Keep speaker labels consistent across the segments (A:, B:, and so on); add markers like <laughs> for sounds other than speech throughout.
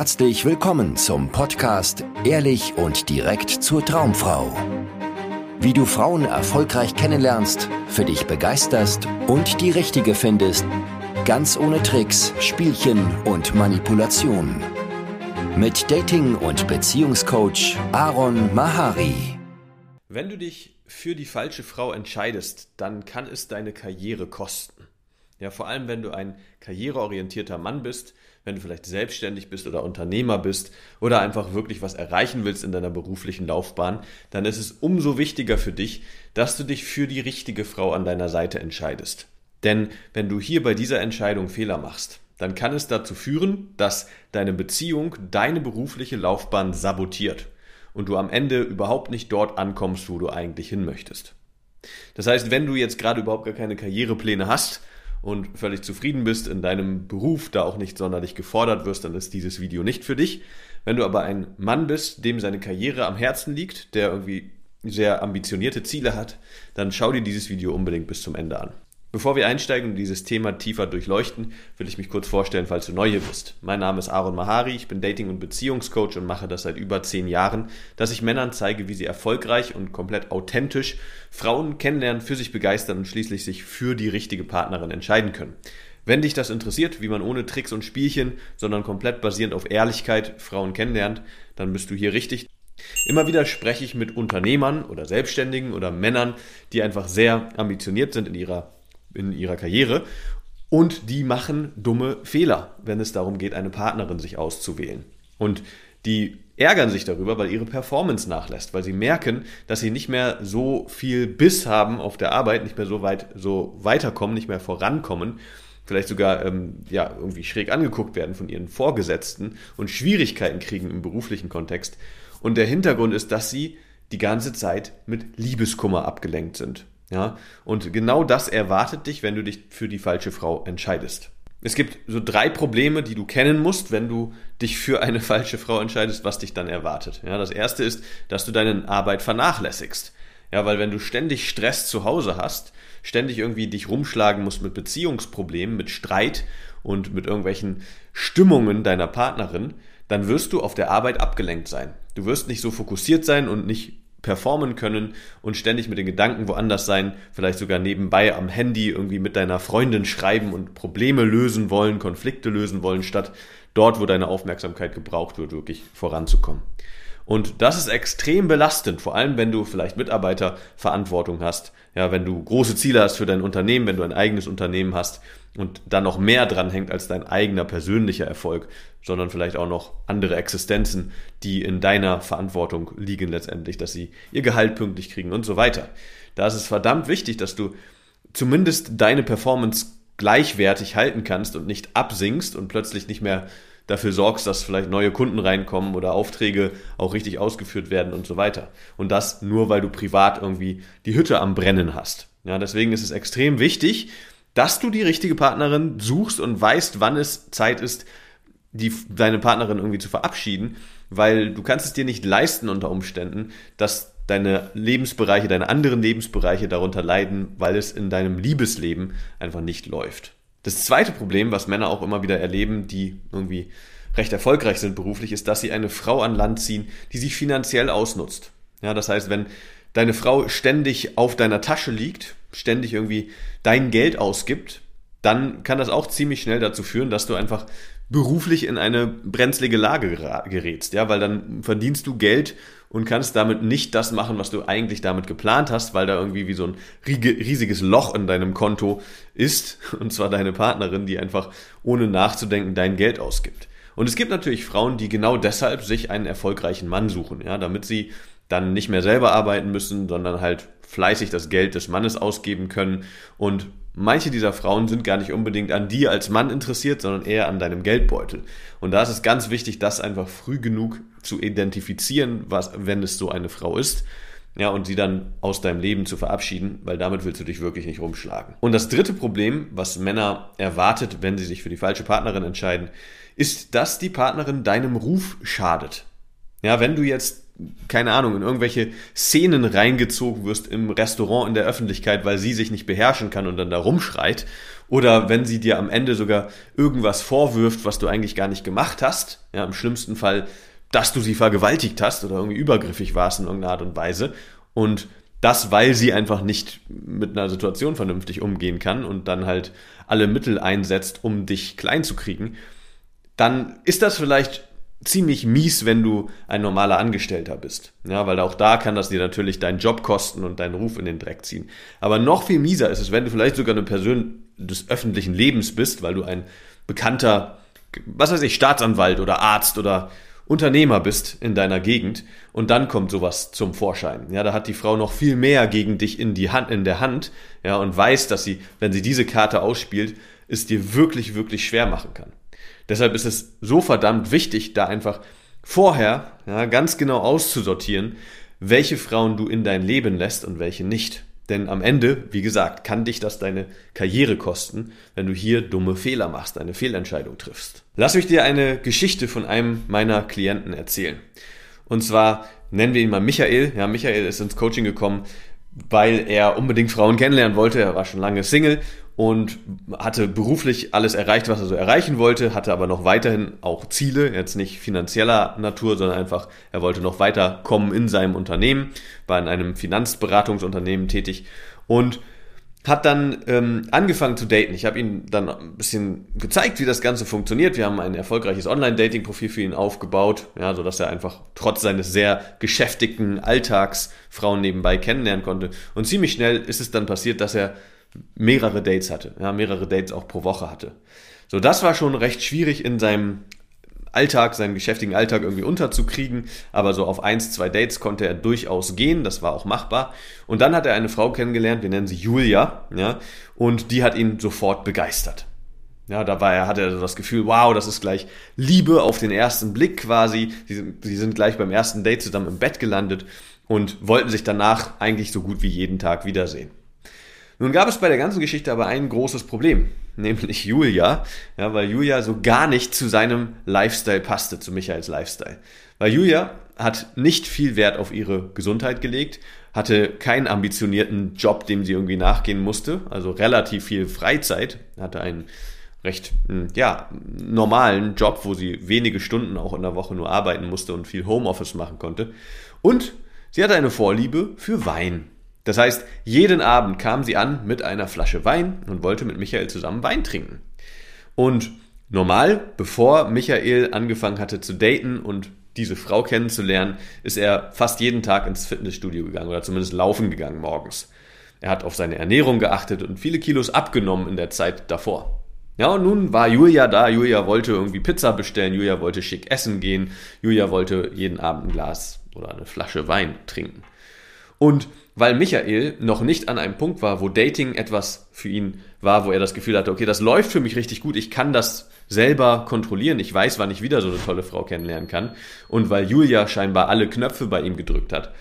A: herzlich willkommen zum Podcast Ehrlich und direkt zur Traumfrau. Wie du Frauen erfolgreich kennenlernst, für dich begeisterst und die richtige findest, ganz ohne Tricks, Spielchen und Manipulation. Mit Dating- und Beziehungscoach Aaron Mahari.
B: Wenn du dich für die falsche Frau entscheidest, dann kann es deine Karriere kosten. Ja, vor allem wenn du ein karriereorientierter Mann bist, wenn du vielleicht selbstständig bist oder Unternehmer bist oder einfach wirklich was erreichen willst in deiner beruflichen Laufbahn, dann ist es umso wichtiger für dich, dass du dich für die richtige Frau an deiner Seite entscheidest. Denn wenn du hier bei dieser Entscheidung Fehler machst, dann kann es dazu führen, dass deine Beziehung deine berufliche Laufbahn sabotiert und du am Ende überhaupt nicht dort ankommst, wo du eigentlich hin möchtest. Das heißt, wenn du jetzt gerade überhaupt gar keine Karrierepläne hast, und völlig zufrieden bist in deinem Beruf, da auch nicht sonderlich gefordert wirst, dann ist dieses Video nicht für dich. Wenn du aber ein Mann bist, dem seine Karriere am Herzen liegt, der irgendwie sehr ambitionierte Ziele hat, dann schau dir dieses Video unbedingt bis zum Ende an. Bevor wir einsteigen und dieses Thema tiefer durchleuchten, will ich mich kurz vorstellen, falls du neu hier bist. Mein Name ist Aaron Mahari, ich bin Dating- und Beziehungscoach und mache das seit über zehn Jahren, dass ich Männern zeige, wie sie erfolgreich und komplett authentisch Frauen kennenlernen, für sich begeistern und schließlich sich für die richtige Partnerin entscheiden können. Wenn dich das interessiert, wie man ohne Tricks und Spielchen, sondern komplett basierend auf Ehrlichkeit Frauen kennenlernt, dann bist du hier richtig. Immer wieder spreche ich mit Unternehmern oder Selbstständigen oder Männern, die einfach sehr ambitioniert sind in ihrer in ihrer Karriere und die machen dumme Fehler, wenn es darum geht, eine Partnerin sich auszuwählen. Und die ärgern sich darüber, weil ihre Performance nachlässt, weil sie merken, dass sie nicht mehr so viel Biss haben auf der Arbeit, nicht mehr so weit so weiterkommen, nicht mehr vorankommen, vielleicht sogar ähm, ja irgendwie schräg angeguckt werden von ihren Vorgesetzten und Schwierigkeiten kriegen im beruflichen Kontext. Und der Hintergrund ist, dass sie die ganze Zeit mit Liebeskummer abgelenkt sind. Ja, und genau das erwartet dich, wenn du dich für die falsche Frau entscheidest. Es gibt so drei Probleme, die du kennen musst, wenn du dich für eine <laughs> falsche Frau entscheidest, was dich dann erwartet. Ja, das erste ist, dass du deine Arbeit vernachlässigst. Ja, weil wenn du ständig Stress zu Hause hast, ständig irgendwie dich rumschlagen musst mit Beziehungsproblemen, mit Streit und mit irgendwelchen Stimmungen deiner Partnerin, dann wirst du auf der Arbeit abgelenkt sein. Du wirst nicht so fokussiert sein und nicht performen können und ständig mit den Gedanken woanders sein, vielleicht sogar nebenbei am Handy irgendwie mit deiner Freundin schreiben und Probleme lösen wollen, Konflikte lösen wollen, statt dort, wo deine Aufmerksamkeit gebraucht wird, wirklich voranzukommen. Und das ist extrem belastend, vor allem wenn du vielleicht Mitarbeiterverantwortung hast, ja, wenn du große Ziele hast für dein Unternehmen, wenn du ein eigenes Unternehmen hast und da noch mehr dran hängt als dein eigener persönlicher Erfolg, sondern vielleicht auch noch andere Existenzen, die in deiner Verantwortung liegen letztendlich, dass sie ihr Gehalt pünktlich kriegen und so weiter. Da ist es verdammt wichtig, dass du zumindest deine Performance gleichwertig halten kannst und nicht absinkst und plötzlich nicht mehr dafür sorgst, dass vielleicht neue Kunden reinkommen oder Aufträge auch richtig ausgeführt werden und so weiter. Und das nur, weil du privat irgendwie die Hütte am Brennen hast. Ja, deswegen ist es extrem wichtig, dass du die richtige Partnerin suchst und weißt, wann es Zeit ist, die, deine Partnerin irgendwie zu verabschieden, weil du kannst es dir nicht leisten unter Umständen, dass deine Lebensbereiche, deine anderen Lebensbereiche darunter leiden, weil es in deinem Liebesleben einfach nicht läuft. Das zweite Problem, was Männer auch immer wieder erleben, die irgendwie recht erfolgreich sind beruflich, ist, dass sie eine Frau an Land ziehen, die sie finanziell ausnutzt. Ja, das heißt, wenn deine Frau ständig auf deiner Tasche liegt, ständig irgendwie dein Geld ausgibt, dann kann das auch ziemlich schnell dazu führen, dass du einfach beruflich in eine brenzlige Lage gerätst, ja, weil dann verdienst du Geld und kannst damit nicht das machen, was du eigentlich damit geplant hast, weil da irgendwie wie so ein riesiges Loch in deinem Konto ist, <laughs> und zwar deine Partnerin, die einfach ohne nachzudenken dein Geld ausgibt. Und es gibt natürlich Frauen, die genau deshalb sich einen erfolgreichen Mann suchen, ja, damit sie dann nicht mehr selber arbeiten müssen, sondern halt fleißig das Geld des Mannes ausgeben können. Und manche dieser Frauen sind gar nicht unbedingt an dir als Mann interessiert, sondern eher an deinem Geldbeutel. Und da ist es ganz wichtig, das einfach früh genug zu identifizieren, was, wenn es so eine Frau ist. Ja, und sie dann aus deinem Leben zu verabschieden, weil damit willst du dich wirklich nicht rumschlagen. Und das dritte Problem, was Männer erwartet, wenn sie sich für die falsche Partnerin entscheiden, ist, dass die Partnerin deinem Ruf schadet. Ja, wenn du jetzt keine Ahnung, in irgendwelche Szenen reingezogen wirst im Restaurant in der Öffentlichkeit, weil sie sich nicht beherrschen kann und dann da rumschreit Oder wenn sie dir am Ende sogar irgendwas vorwirft, was du eigentlich gar nicht gemacht hast, ja, im schlimmsten Fall, dass du sie vergewaltigt hast oder irgendwie übergriffig warst in irgendeiner Art und Weise. Und das, weil sie einfach nicht mit einer Situation vernünftig umgehen kann und dann halt alle Mittel einsetzt, um dich klein zu kriegen, dann ist das vielleicht ziemlich mies, wenn du ein normaler Angestellter bist. Ja, weil auch da kann das dir natürlich deinen Job kosten und deinen Ruf in den Dreck ziehen. Aber noch viel mieser ist es, wenn du vielleicht sogar eine Person des öffentlichen Lebens bist, weil du ein bekannter, was weiß ich, Staatsanwalt oder Arzt oder Unternehmer bist in deiner Gegend und dann kommt sowas zum Vorschein. Ja, da hat die Frau noch viel mehr gegen dich in die Hand, in der Hand, ja, und weiß, dass sie, wenn sie diese Karte ausspielt, es dir wirklich, wirklich schwer machen kann. Deshalb ist es so verdammt wichtig, da einfach vorher ja, ganz genau auszusortieren, welche Frauen du in dein Leben lässt und welche nicht. Denn am Ende, wie gesagt, kann dich das deine Karriere kosten, wenn du hier dumme Fehler machst, eine Fehlentscheidung triffst. Lass mich dir eine Geschichte von einem meiner Klienten erzählen. Und zwar nennen wir ihn mal Michael. Ja, Michael ist ins Coaching gekommen, weil er unbedingt Frauen kennenlernen wollte. Er war schon lange Single und hatte beruflich alles erreicht, was er so erreichen wollte, hatte aber noch weiterhin auch Ziele, jetzt nicht finanzieller Natur, sondern einfach, er wollte noch weiterkommen in seinem Unternehmen, war in einem Finanzberatungsunternehmen tätig und hat dann ähm, angefangen zu daten. Ich habe ihm dann ein bisschen gezeigt, wie das Ganze funktioniert. Wir haben ein erfolgreiches Online-Dating-Profil für ihn aufgebaut, ja, sodass er einfach trotz seines sehr geschäftigten Alltags Frauen nebenbei kennenlernen konnte. Und ziemlich schnell ist es dann passiert, dass er mehrere Dates hatte, ja, mehrere Dates auch pro Woche hatte. So, das war schon recht schwierig in seinem Alltag, seinen geschäftigen Alltag irgendwie unterzukriegen, aber so auf eins, zwei Dates konnte er durchaus gehen, das war auch machbar. Und dann hat er eine Frau kennengelernt, wir nennen sie Julia, ja, und die hat ihn sofort begeistert. Ja, da war er, hatte er so das Gefühl, wow, das ist gleich Liebe auf den ersten Blick quasi. Sie sie sind gleich beim ersten Date zusammen im Bett gelandet und wollten sich danach eigentlich so gut wie jeden Tag wiedersehen. Nun gab es bei der ganzen Geschichte aber ein großes Problem, <laughs> nämlich Julia, ja, weil Julia so gar nicht zu seinem Lifestyle passte, zu Michaels Lifestyle. Weil Julia hat nicht viel Wert auf ihre Gesundheit gelegt, hatte keinen ambitionierten Job, dem sie irgendwie nachgehen musste, also relativ viel Freizeit, hatte einen recht hm, ja, normalen Job, wo sie wenige Stunden auch in der Woche nur arbeiten musste und viel Homeoffice machen konnte. Und sie hatte eine Vorliebe für Wein. Das heißt, jeden Abend kam sie an mit einer Flasche Wein und wollte mit Michael zusammen Wein trinken. Und normal, bevor Michael angefangen hatte zu daten und diese Frau kennenzulernen, ist er fast jeden Tag ins Fitnessstudio gegangen oder zumindest laufen gegangen morgens. Er hat auf seine Ernährung geachtet und viele Kilos abgenommen in der Zeit davor. Ja, und nun war Julia da. Julia wollte irgendwie Pizza bestellen. Julia wollte schick essen gehen. Julia wollte jeden Abend ein Glas oder eine Flasche Wein trinken. Und weil Michael noch nicht an einem Punkt war, wo Dating etwas für ihn war, wo er das Gefühl hatte, okay, das läuft für mich richtig gut, ich kann das selber kontrollieren, ich weiß, wann ich wieder so eine tolle Frau kennenlernen kann. Und weil Julia scheinbar alle Knöpfe bei ihm gedrückt hat,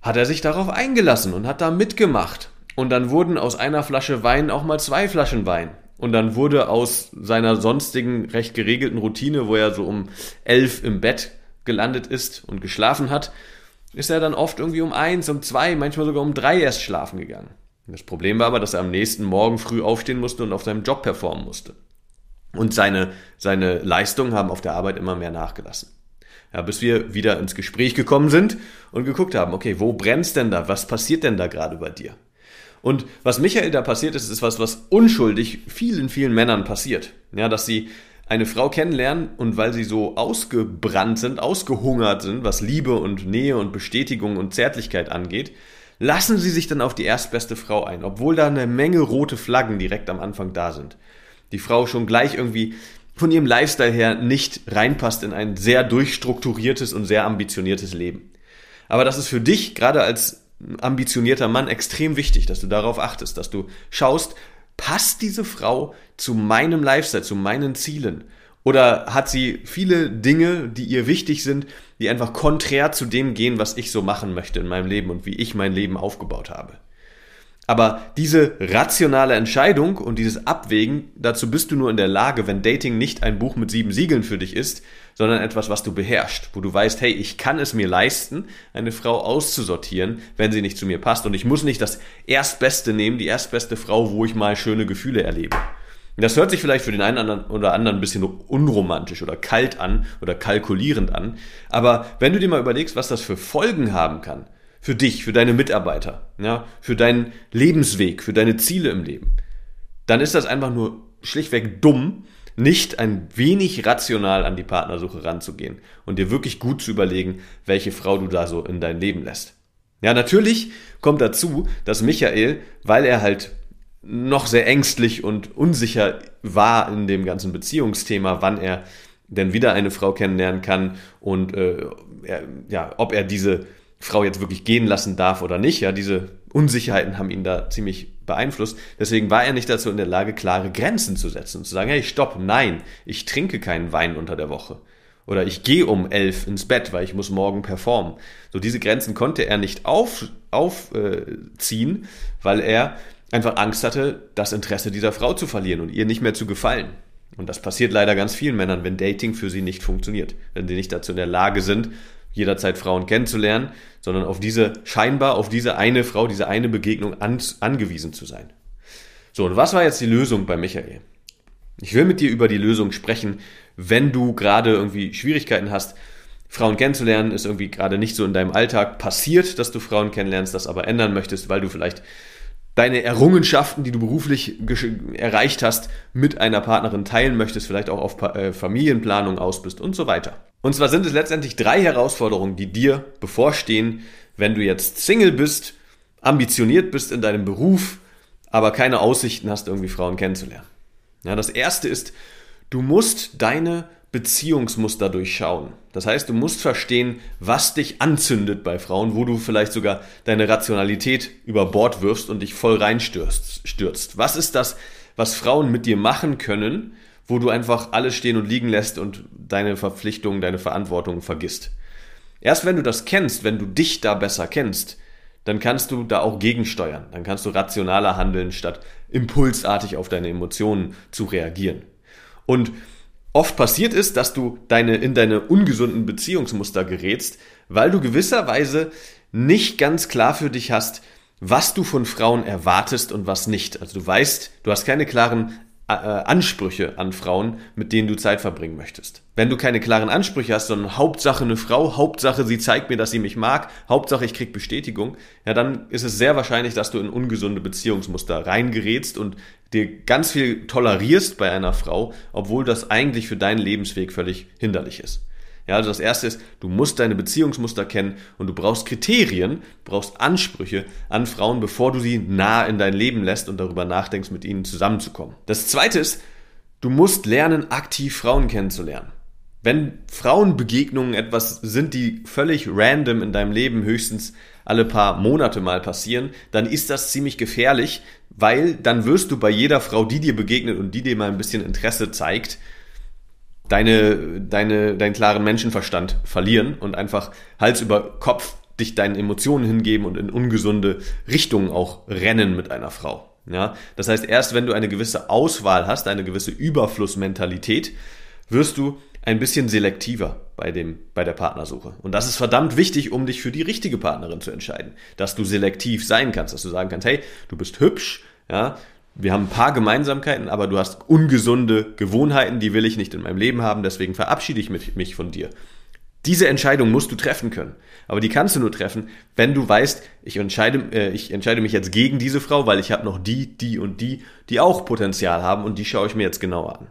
B: hat er sich darauf eingelassen und hat da mitgemacht. Und dann wurden aus einer Flasche Wein auch mal zwei Flaschen Wein. Und dann wurde aus seiner sonstigen recht geregelten Routine, wo er so um elf im Bett gelandet ist und geschlafen hat, ist er dann oft irgendwie um eins, um zwei, manchmal sogar um drei erst schlafen gegangen. Das Problem war aber, dass er am nächsten Morgen früh aufstehen musste und auf seinem Job performen musste. Und seine, seine Leistungen haben auf der Arbeit immer mehr nachgelassen. Ja, bis wir wieder ins Gespräch gekommen sind und geguckt haben, okay, wo brennst denn da? Was passiert denn da gerade bei dir? Und was Michael da passiert ist, ist was, was unschuldig vielen, vielen Männern passiert. Ja, dass sie eine Frau kennenlernen und weil sie so ausgebrannt sind, ausgehungert sind, was Liebe und Nähe und Bestätigung und Zärtlichkeit angeht, lassen sie sich dann auf die erstbeste Frau ein, obwohl da eine Menge rote Flaggen direkt am Anfang da sind. Die Frau schon gleich irgendwie von ihrem Lifestyle her nicht reinpasst in ein sehr durchstrukturiertes und sehr ambitioniertes Leben. Aber das ist für dich, gerade als ambitionierter Mann, extrem wichtig, dass du darauf achtest, dass du schaust, passt diese Frau zu meinem Lifestyle, zu meinen Zielen? Oder hat sie viele Dinge, die ihr wichtig sind, die einfach konträr zu dem gehen, was ich so machen möchte in meinem Leben und wie ich mein Leben aufgebaut habe? Aber diese rationale Entscheidung und dieses Abwägen, dazu bist du nur in der Lage, wenn Dating nicht ein Buch mit sieben Siegeln für dich ist, sondern etwas, was du beherrschst, wo du weißt, hey, ich kann es mir leisten, eine Frau auszusortieren, wenn sie nicht zu mir passt. Und ich muss nicht das Erstbeste nehmen, die erstbeste Frau, wo ich mal schöne Gefühle erlebe. Das hört sich vielleicht für den einen oder anderen ein bisschen unromantisch oder kalt an oder kalkulierend an. Aber wenn du dir mal überlegst, was das für Folgen haben kann, für dich, für deine Mitarbeiter, ja, für deinen Lebensweg, für deine Ziele im Leben, dann ist das einfach nur schlichtweg dumm, nicht ein wenig rational an die Partnersuche ranzugehen und dir wirklich gut zu überlegen, welche Frau du da so in dein Leben lässt. Ja, natürlich kommt dazu, dass Michael, weil er halt noch sehr ängstlich und unsicher war in dem ganzen Beziehungsthema, wann er denn wieder eine Frau kennenlernen kann und äh, ja, ob er diese Frau jetzt wirklich gehen lassen darf oder nicht. Ja, diese Unsicherheiten haben ihn da ziemlich beeinflusst. Deswegen war er nicht dazu in der Lage, klare Grenzen zu setzen und zu sagen, hey, stopp, nein, ich trinke keinen Wein unter der Woche. Oder ich gehe um elf ins Bett, weil ich muss morgen performen. So diese Grenzen konnte er nicht aufziehen, auf, äh, weil er einfach Angst hatte, das Interesse dieser Frau zu verlieren und ihr nicht mehr zu gefallen. Und das passiert leider ganz vielen Männern, wenn Dating für sie nicht funktioniert. Wenn sie nicht dazu in der Lage sind, jederzeit Frauen kennenzulernen, sondern auf diese, scheinbar auf diese eine Frau, diese eine Begegnung an, angewiesen zu sein. So, und was war jetzt die Lösung bei Michael? Ich will mit dir über die Lösung sprechen, wenn du gerade irgendwie Schwierigkeiten hast, Frauen kennenzulernen, ist irgendwie gerade nicht so in deinem Alltag passiert, dass du Frauen kennenlernst, das aber ändern möchtest, weil du vielleicht deine Errungenschaften, die du beruflich erreicht hast, mit einer Partnerin teilen möchtest, vielleicht auch auf äh, Familienplanung aus bist und so weiter. Und zwar sind es letztendlich drei Herausforderungen, die dir bevorstehen, wenn du jetzt Single bist, ambitioniert bist in deinem Beruf, aber keine Aussichten hast, irgendwie Frauen kennenzulernen. Ja, das erste ist, du musst deine Beziehungsmuster durchschauen. Das heißt, du musst verstehen, was dich anzündet bei Frauen, wo du vielleicht sogar deine Rationalität über Bord wirfst und dich voll reinstürzt. Stürzt. Was ist das, was Frauen mit dir machen können, wo du einfach alles stehen und liegen lässt und deine Verpflichtungen, deine Verantwortung vergisst? Erst wenn du das kennst, wenn du dich da besser kennst, dann kannst du da auch gegensteuern. Dann kannst du rationaler handeln, statt impulsartig auf deine Emotionen zu reagieren. Und oft passiert ist, dass du deine, in deine ungesunden Beziehungsmuster gerätst, weil du gewisserweise nicht ganz klar für dich hast, was du von Frauen erwartest und was nicht. Also du weißt, du hast keine klaren äh, Ansprüche an Frauen, mit denen du Zeit verbringen möchtest. Wenn du keine klaren Ansprüche hast, sondern Hauptsache eine Frau, Hauptsache sie zeigt mir, dass sie mich mag, Hauptsache ich krieg Bestätigung, ja, dann ist es sehr wahrscheinlich, dass du in ungesunde Beziehungsmuster reingerätst und dir ganz viel tolerierst bei einer Frau, obwohl das eigentlich für deinen Lebensweg völlig hinderlich ist. Ja, also das erste ist, du musst deine Beziehungsmuster kennen und du brauchst Kriterien, du brauchst Ansprüche an Frauen, bevor du sie nah in dein Leben lässt und darüber nachdenkst, mit ihnen zusammenzukommen. Das zweite ist, du musst lernen, aktiv Frauen kennenzulernen. Wenn Frauenbegegnungen etwas sind, die völlig random in deinem Leben höchstens alle paar Monate mal passieren, dann ist das ziemlich gefährlich, weil dann wirst du bei jeder Frau, die dir begegnet und die dir mal ein bisschen Interesse zeigt, deine, deine, deinen klaren Menschenverstand verlieren und einfach Hals über Kopf dich deinen Emotionen hingeben und in ungesunde Richtungen auch rennen mit einer Frau. Ja, das heißt, erst wenn du eine gewisse Auswahl hast, eine gewisse Überflussmentalität, wirst du ein bisschen selektiver bei, dem, bei der Partnersuche. Und das ist verdammt wichtig, um dich für die richtige Partnerin zu entscheiden. Dass du selektiv sein kannst, dass du sagen kannst, hey, du bist hübsch, ja, wir haben ein paar Gemeinsamkeiten, aber du hast ungesunde Gewohnheiten, die will ich nicht in meinem Leben haben, deswegen verabschiede ich mich von dir. Diese Entscheidung musst du treffen können. Aber die kannst du nur treffen, wenn du weißt, ich entscheide, äh, ich entscheide mich jetzt gegen diese Frau, weil ich habe noch die, die und die, die auch Potenzial haben und die schaue ich mir jetzt genauer an.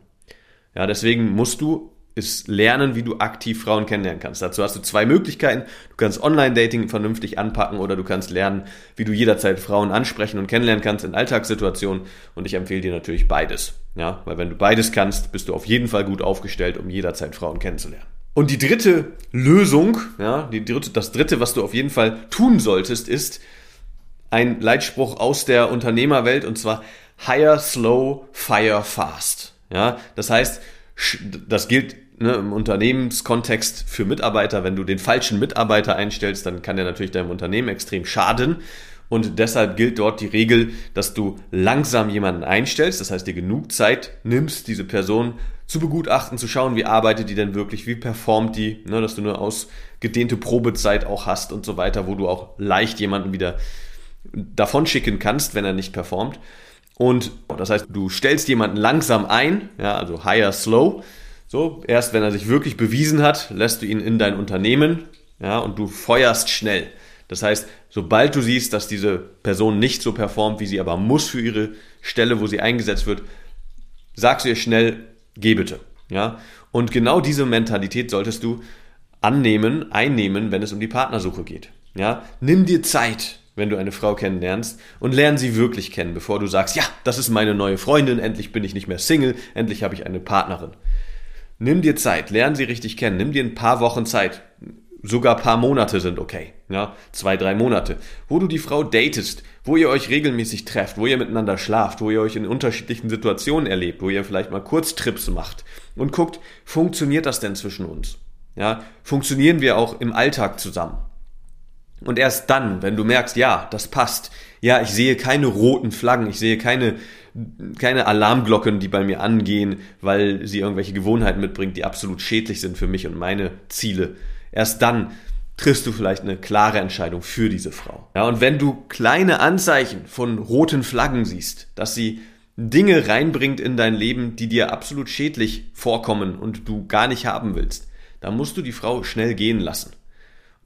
B: Ja, deswegen musst du ist lernen, wie du aktiv Frauen kennenlernen kannst. Dazu hast du zwei Möglichkeiten. Du kannst Online-Dating vernünftig anpacken oder du kannst lernen, wie du jederzeit Frauen ansprechen und kennenlernen kannst in Alltagssituationen. Und ich empfehle dir natürlich beides. Ja, weil wenn du beides kannst, bist du auf jeden Fall gut aufgestellt, um jederzeit Frauen kennenzulernen. Und die dritte Lösung, ja, die dritte, das dritte, was du auf jeden Fall tun solltest, ist ein Leitspruch aus der Unternehmerwelt und zwar hire slow, fire fast. Ja, das heißt, das gilt ne, im Unternehmenskontext für Mitarbeiter, wenn du den falschen Mitarbeiter einstellst, dann kann der natürlich deinem Unternehmen extrem schaden. Und deshalb gilt dort die Regel, dass du langsam jemanden einstellst, das heißt dir genug Zeit nimmst, diese Person zu begutachten, zu schauen, wie arbeitet die denn wirklich, wie performt die, ne, dass du eine ausgedehnte Probezeit auch hast und so weiter, wo du auch leicht jemanden wieder davon schicken kannst, wenn er nicht performt. Und das heißt, du stellst jemanden langsam ein, ja, also higher slow. So, erst wenn er sich wirklich bewiesen hat, lässt du ihn in dein Unternehmen, ja, und du feuerst schnell. Das heißt, sobald du siehst, dass diese Person nicht so performt, wie sie aber muss für ihre Stelle, wo sie eingesetzt wird, sagst du ihr schnell, geh bitte. Ja? Und genau diese Mentalität solltest du annehmen, einnehmen, wenn es um die Partnersuche geht. Ja? Nimm dir Zeit, wenn du eine Frau kennenlernst und lern sie wirklich kennen, bevor du sagst, ja, das ist meine neue Freundin, endlich bin ich nicht mehr Single, endlich habe ich eine Partnerin. Nimm dir Zeit, lern sie richtig kennen, nimm dir ein paar Wochen Zeit sogar paar Monate sind okay. Ja, zwei, drei Monate. Wo du die Frau datest, wo ihr euch regelmäßig trefft, wo ihr miteinander schlaft, wo ihr euch in unterschiedlichen Situationen erlebt, wo ihr vielleicht mal Kurztrips macht und guckt, funktioniert das denn zwischen uns? Ja, funktionieren wir auch im Alltag zusammen? Und erst dann, wenn du merkst, ja, das passt, ja, ich sehe keine roten Flaggen, ich sehe keine, keine Alarmglocken, die bei mir angehen, weil sie irgendwelche Gewohnheiten mitbringt, die absolut schädlich sind für mich und meine Ziele, Erst dann triffst du vielleicht eine klare Entscheidung für diese Frau. Ja, und wenn du kleine Anzeichen von roten Flaggen siehst, dass sie Dinge reinbringt in dein Leben, die dir absolut schädlich vorkommen und du gar nicht haben willst, dann musst du die Frau schnell gehen lassen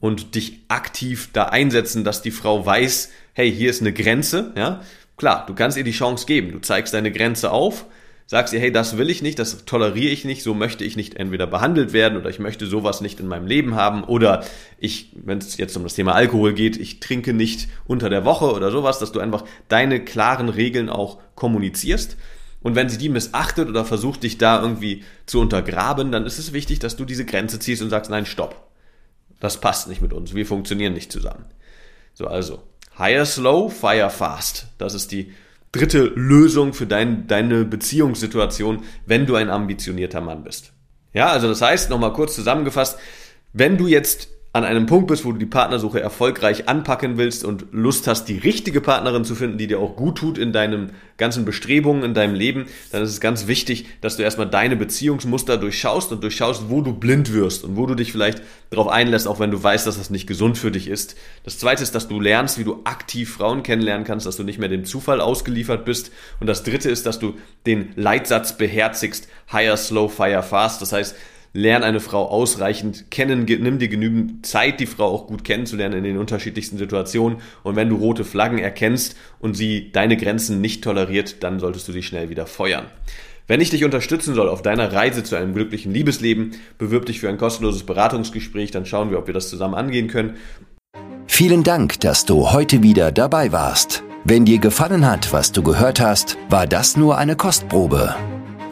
B: und dich aktiv da einsetzen, dass die Frau weiß, hey, hier ist eine Grenze, ja? Klar, du kannst ihr die Chance geben. Du zeigst deine Grenze auf, sagst ihr, hey, das will ich nicht, das toleriere ich nicht, so möchte ich nicht entweder behandelt werden oder ich möchte sowas nicht in meinem Leben haben oder ich, wenn es jetzt um das Thema Alkohol geht, ich trinke nicht unter der Woche oder sowas, dass du einfach deine klaren Regeln auch kommunizierst. Und wenn sie die missachtet oder versucht, dich da irgendwie zu untergraben, dann ist es wichtig, dass du diese Grenze ziehst und sagst, nein, stopp. Das passt nicht mit uns. Wir funktionieren nicht zusammen. So, also, higher slow, fire fast. Das ist die dritte Lösung für dein, deine Beziehungssituation, wenn du ein ambitionierter Mann bist. Ja, also das heißt, nochmal kurz zusammengefasst, wenn du jetzt an einem Punkt bist, wo du die Partnersuche erfolgreich anpacken willst und Lust hast, die richtige Partnerin zu finden, die dir auch gut tut in deinen ganzen Bestrebungen, in deinem Leben, dann ist es ganz wichtig, dass du erstmal deine Beziehungsmuster durchschaust und durchschaust, wo du blind wirst und wo du dich vielleicht darauf einlässt, auch wenn du weißt, dass das nicht gesund für dich ist. Das zweite ist, dass du lernst, wie du aktiv Frauen kennenlernen kannst, dass du nicht mehr dem Zufall ausgeliefert bist. Und das dritte ist, dass du den Leitsatz beherzigst, higher, slow, fire, fast. Das heißt, lern eine Frau ausreichend kennen, nimm dir genügend Zeit, die Frau auch gut kennenzulernen in den unterschiedlichsten Situationen. Und wenn du rote Flaggen erkennst und sie deine Grenzen nicht toleriert, dann solltest du sie schnell wieder feuern. Wenn ich dich unterstützen soll auf deiner Reise zu einem glücklichen Liebesleben, bewirb dich für ein kostenloses Beratungsgespräch, dann schauen wir, ob wir das zusammen angehen können.
A: Vielen Dank, dass du heute wieder dabei warst. Wenn dir gefallen hat, was du gehört hast, war das nur eine Kostprobe.